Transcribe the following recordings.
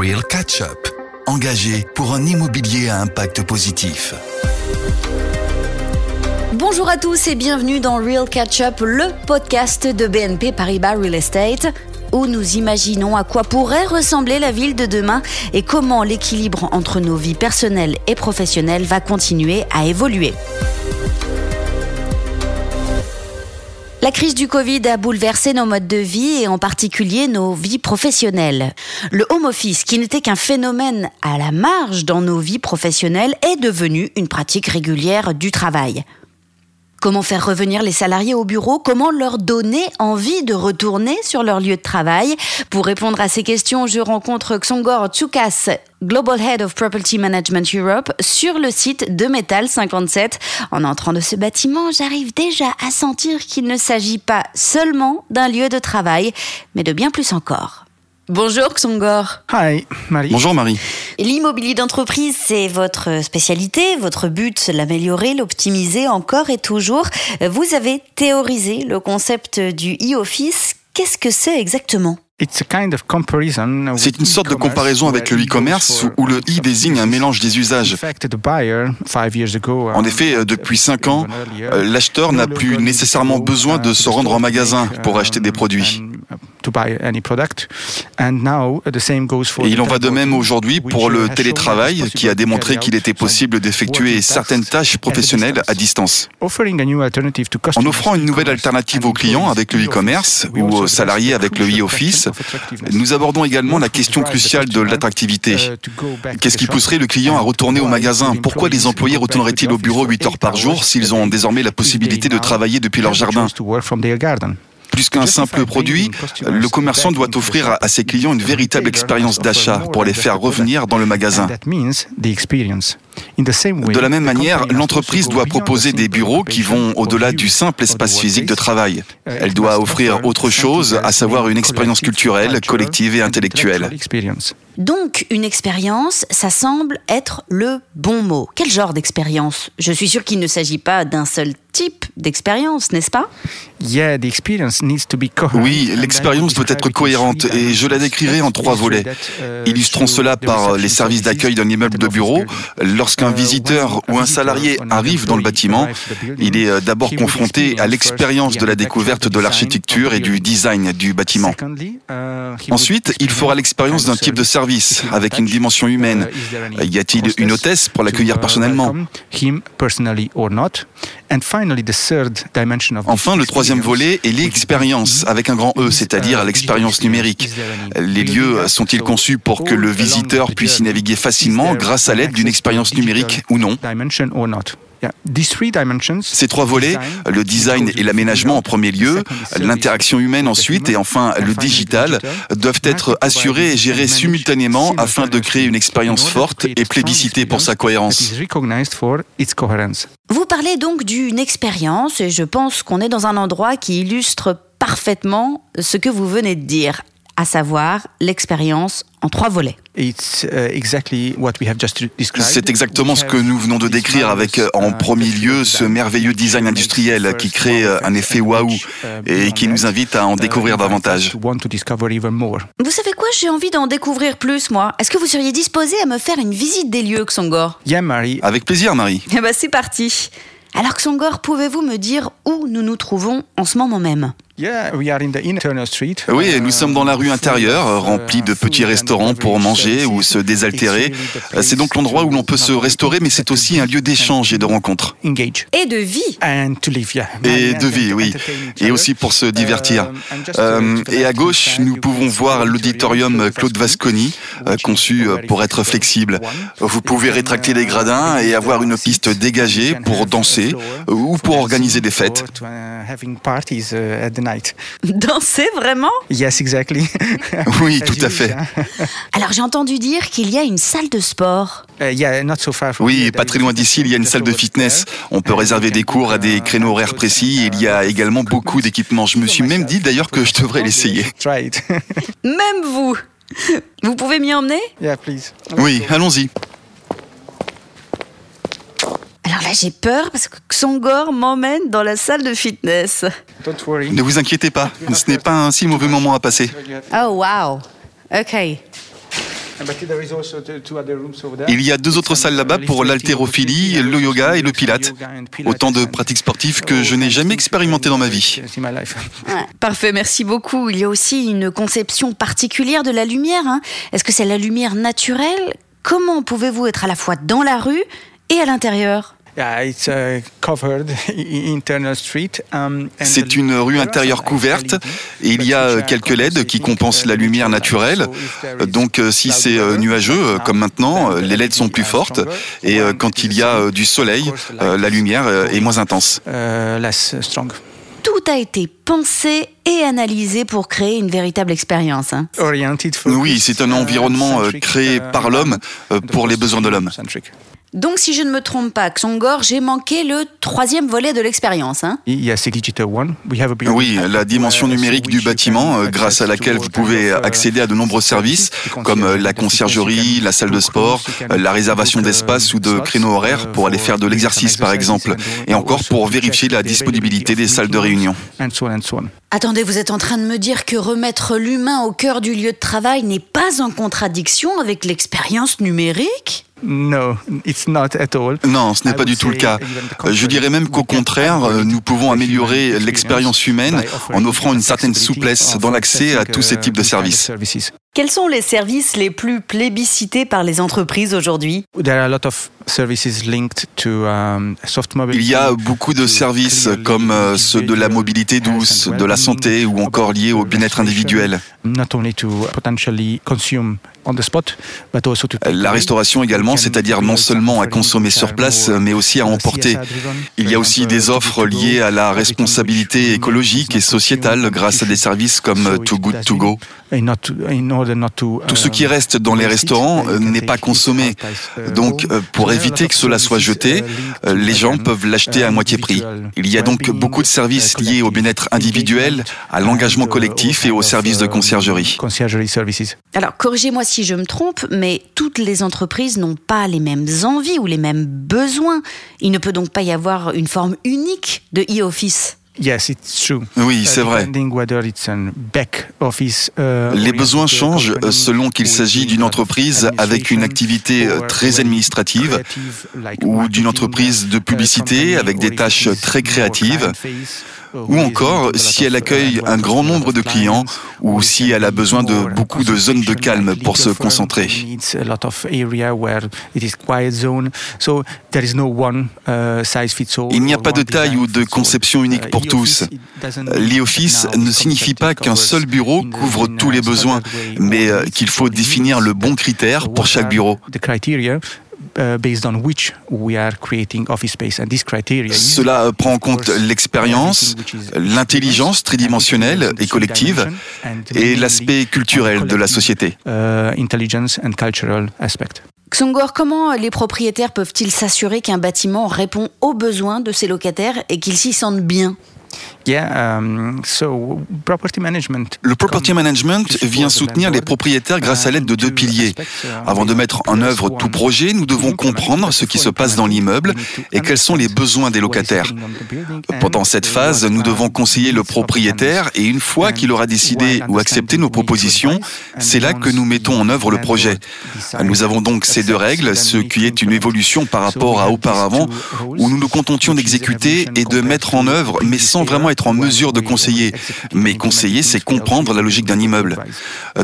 Real Catch Up, engagé pour un immobilier à impact positif. Bonjour à tous et bienvenue dans Real Catch Up, le podcast de BNP Paribas Real Estate où nous imaginons à quoi pourrait ressembler la ville de demain et comment l'équilibre entre nos vies personnelles et professionnelles va continuer à évoluer. La crise du Covid a bouleversé nos modes de vie et en particulier nos vies professionnelles. Le home office, qui n'était qu'un phénomène à la marge dans nos vies professionnelles, est devenu une pratique régulière du travail. Comment faire revenir les salariés au bureau? Comment leur donner envie de retourner sur leur lieu de travail? Pour répondre à ces questions, je rencontre Xongor Tsukas, Global Head of Property Management Europe, sur le site de Metal 57. En entrant de ce bâtiment, j'arrive déjà à sentir qu'il ne s'agit pas seulement d'un lieu de travail, mais de bien plus encore. Bonjour Xongor. Hi, Marie. Bonjour Marie. L'immobilier d'entreprise, c'est votre spécialité. Votre but, l'améliorer, l'optimiser encore et toujours. Vous avez théorisé le concept du e-office. Qu'est-ce que c'est exactement? C'est une sorte de comparaison avec le e-commerce où le i désigne un mélange des usages. En effet, depuis 5 ans, l'acheteur n'a plus nécessairement besoin de se rendre en magasin pour acheter des produits. Et il en va de même aujourd'hui pour le télétravail qui a démontré qu'il était possible d'effectuer certaines tâches professionnelles à distance. En offrant une nouvelle alternative aux clients avec le e-commerce ou aux salariés avec le e-office, nous abordons également la question cruciale de l'attractivité. Qu'est-ce qui pousserait le client à retourner au magasin Pourquoi les employés retourneraient-ils au bureau 8 heures par jour s'ils ont désormais la possibilité de travailler depuis leur jardin plus qu'un simple produit, le commerçant doit offrir à ses clients une véritable expérience d'achat pour les faire revenir dans le magasin. De la même manière, l'entreprise doit proposer des bureaux qui vont au-delà du simple espace physique de travail. Elle doit offrir autre chose, à savoir une expérience culturelle, collective et intellectuelle. Donc, une expérience, ça semble être le bon mot. Quel genre d'expérience? Je suis sûr qu'il ne s'agit pas d'un seul type d'expérience, n'est-ce pas? Oui, l'expérience doit être cohérente et je la décrirai en trois volets. Illustrons cela par les services d'accueil d'un immeuble de bureau. Lorsqu'un visiteur ou un salarié arrive dans le bâtiment, il est d'abord confronté à l'expérience de la découverte de l'architecture et du design du bâtiment. Ensuite, il fera l'expérience d'un type de service avec une dimension humaine. Y a-t-il une hôtesse pour l'accueillir personnellement? Enfin, le troisième volet est l'expérience, avec un grand E, c'est-à-dire l'expérience numérique. Les lieux sont-ils conçus pour que le visiteur puisse y naviguer facilement grâce à l'aide d'une expérience numérique ou non? Ces trois volets, le design et l'aménagement en premier lieu, l'interaction humaine ensuite et enfin le digital, doivent être assurés et gérés simultanément afin de créer une expérience forte et plébiscitée pour sa cohérence. Vous parlez donc d'une expérience et je pense qu'on est dans un endroit qui illustre parfaitement ce que vous venez de dire, à savoir l'expérience en trois volets. Uh, C'est exactement ce que nous venons de décrire avec uh, en premier lieu ce merveilleux design industriel qui crée uh, un effet waouh et qui nous invite à en découvrir davantage. Vous savez quoi, j'ai envie d'en découvrir plus moi. Est-ce que vous seriez disposé à me faire une visite des lieux, Xongor? Avec plaisir, Marie. Eh ben c'est parti. Alors Xongor, pouvez-vous me dire où nous nous trouvons en ce moment même? Oui, nous sommes dans la rue intérieure, remplie de petits restaurants pour manger ou se désaltérer. C'est donc l'endroit où l'on peut se restaurer, mais c'est aussi un lieu d'échange et de rencontre. Et de vie. Et de vie, oui. Et aussi pour se divertir. Euh, et à gauche, nous pouvons voir l'auditorium Claude Vasconi, euh, conçu pour être flexible. Vous pouvez rétracter les gradins et avoir une piste dégagée pour danser ou pour organiser des fêtes. Danser vraiment? Yes, exactly. oui, tout à fait. Alors j'ai entendu dire qu'il y a une salle de sport. Uh, oui, pas très loin d'ici, il y a une salle de fitness. On peut réserver des cours à des créneaux horaires précis. Et il y a également beaucoup d'équipements. Je me suis même dit d'ailleurs que je devrais l'essayer. Même vous Vous pouvez m'y emmener? Oui, allons-y. Alors là, j'ai peur parce que Xongor m'emmène dans la salle de fitness. Ne vous inquiétez pas, ce n'est pas un si mauvais moment à passer. Oh wow. Ok. Il y a deux autres salles là-bas pour l'haltérophilie, le yoga et le pilate. Autant de pratiques sportives que je n'ai jamais expérimentées dans ma vie. parfait, merci beaucoup. Il y a aussi une conception particulière de la lumière. Hein. Est-ce que c'est la lumière naturelle? Comment pouvez-vous être à la fois dans la rue et à l'intérieur? C'est une rue intérieure couverte et il y a quelques LED qui compensent la lumière naturelle. Donc euh, si c'est euh, nuageux comme maintenant, les LED sont plus fortes et euh, quand il y a du soleil, la lumière est moins intense. Tout a été pensé et analysé pour créer une véritable expérience. Hein. Oui, c'est un environnement créé par l'homme pour les besoins de l'homme. Donc, si je ne me trompe pas, Xongor, j'ai manqué le troisième volet de l'expérience. Hein oui, la dimension numérique du bâtiment, euh, grâce à laquelle vous pouvez accéder à de nombreux services, comme euh, la conciergerie, la salle de sport, euh, la réservation d'espace ou de créneaux horaires pour aller faire de l'exercice, par exemple, et encore pour vérifier la disponibilité des salles de réunion. Attendez, vous êtes en train de me dire que remettre l'humain au cœur du lieu de travail n'est pas en contradiction avec l'expérience numérique? Non, ce n'est pas du tout le cas. Je dirais même qu'au contraire, nous pouvons améliorer l'expérience humaine en offrant une certaine souplesse dans l'accès à tous ces types de services. Quels sont les services les plus plébiscités par les entreprises aujourd'hui? Um, Il y a beaucoup de services comme euh, ceux de la mobilité douce, de la santé ou encore liés au bien-être individuel. La restauration également, c'est-à-dire non seulement à consommer sur place, mais aussi à emporter. Il y a aussi des offres liées à la responsabilité écologique et sociétale grâce à des services comme Too Good To Go. Tout ce qui reste dans les restaurants euh, n'est pas consommé. Donc, euh, pour éviter que cela soit jeté, euh, les gens peuvent l'acheter à moitié prix. Il y a donc beaucoup de services liés au bien-être individuel, à l'engagement collectif et aux services de conciergerie. Alors, corrigez-moi si je me trompe, mais toutes les entreprises n'ont pas les mêmes envies ou les mêmes besoins. Il ne peut donc pas y avoir une forme unique de e-office. Oui, c'est vrai. Uh, Les besoins changent selon qu'il s'agit d'une entreprise avec une activité très administrative ou d'une entreprise de publicité avec des tâches très créatives ou encore si elle accueille un grand nombre de clients ou si elle a besoin de beaucoup de zones de calme pour se concentrer. Il n'y a pas de taille ou de conception unique pour tous. L'e-office ne signifie pas qu'un seul bureau couvre tous les besoins, mais euh, qu'il faut définir le bon critère pour chaque bureau. Cela prend en compte l'expérience, l'intelligence tridimensionnelle et collective et l'aspect culturel de la société. Uh, Xongor, comment les propriétaires peuvent-ils s'assurer qu'un bâtiment répond aux besoins de ses locataires et qu'ils s'y sentent bien? Um, le property management vient soutenir les propriétaires grâce à l'aide de deux piliers. Uh, Avant de mettre en œuvre tout projet, nous devons comprendre ce qui se passe dans l'immeuble et quels sont les besoins des locataires. Pendant cette phase, nous devons conseiller le propriétaire et une fois qu'il aura décidé ou accepté nos propositions, c'est là que nous mettons en œuvre le projet. Nous avons donc ces deux règles, ce qui est une évolution par rapport à auparavant où nous nous contentions d'exécuter et de mettre en œuvre mais sans vraiment être en mesure de conseiller. Mais conseiller, c'est comprendre la logique d'un immeuble.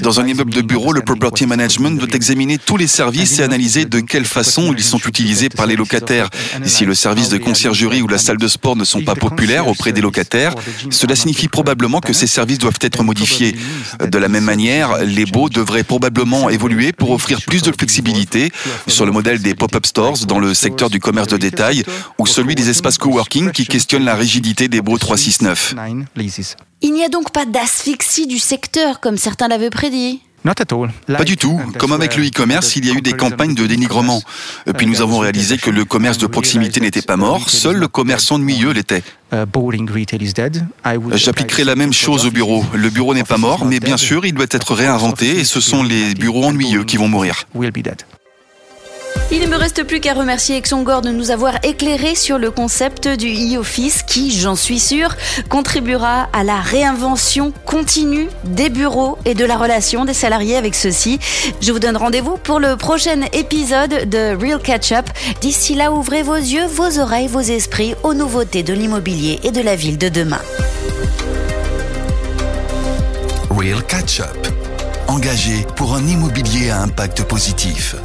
Dans un immeuble de bureau, le property management doit examiner tous les services et analyser de quelle façon ils sont utilisés par les locataires. Si le service de conciergerie ou la salle de sport ne sont pas populaires auprès des locataires, cela signifie probablement que ces services doivent être modifiés. De la même manière, les baux devraient probablement évoluer pour offrir plus de flexibilité sur le modèle des pop-up stores dans le secteur du commerce de détail ou celui des espaces coworking qui questionnent la rigidité des baux 369. Il n'y a donc pas d'asphyxie du secteur comme certains l'avaient prédit pas du tout. Comme avec le e-commerce, il y a eu des campagnes de dénigrement. Puis nous avons réalisé que le commerce de proximité n'était pas mort, seul le commerce ennuyeux l'était. Uh, J'appliquerai la même chose au bureau. Le bureau n'est pas mort, mais bien sûr, il doit être réinventé et ce sont les bureaux ennuyeux qui vont mourir. Il ne me reste plus qu'à remercier Exongor de nous avoir éclairé sur le concept du e-office qui, j'en suis sûre, contribuera à la réinvention continue des bureaux et de la relation des salariés avec ceux-ci. Je vous donne rendez-vous pour le prochain épisode de Real Catch Up. D'ici là, ouvrez vos yeux, vos oreilles, vos esprits aux nouveautés de l'immobilier et de la ville de demain. Real Catch Up. Engagé pour un immobilier à impact positif.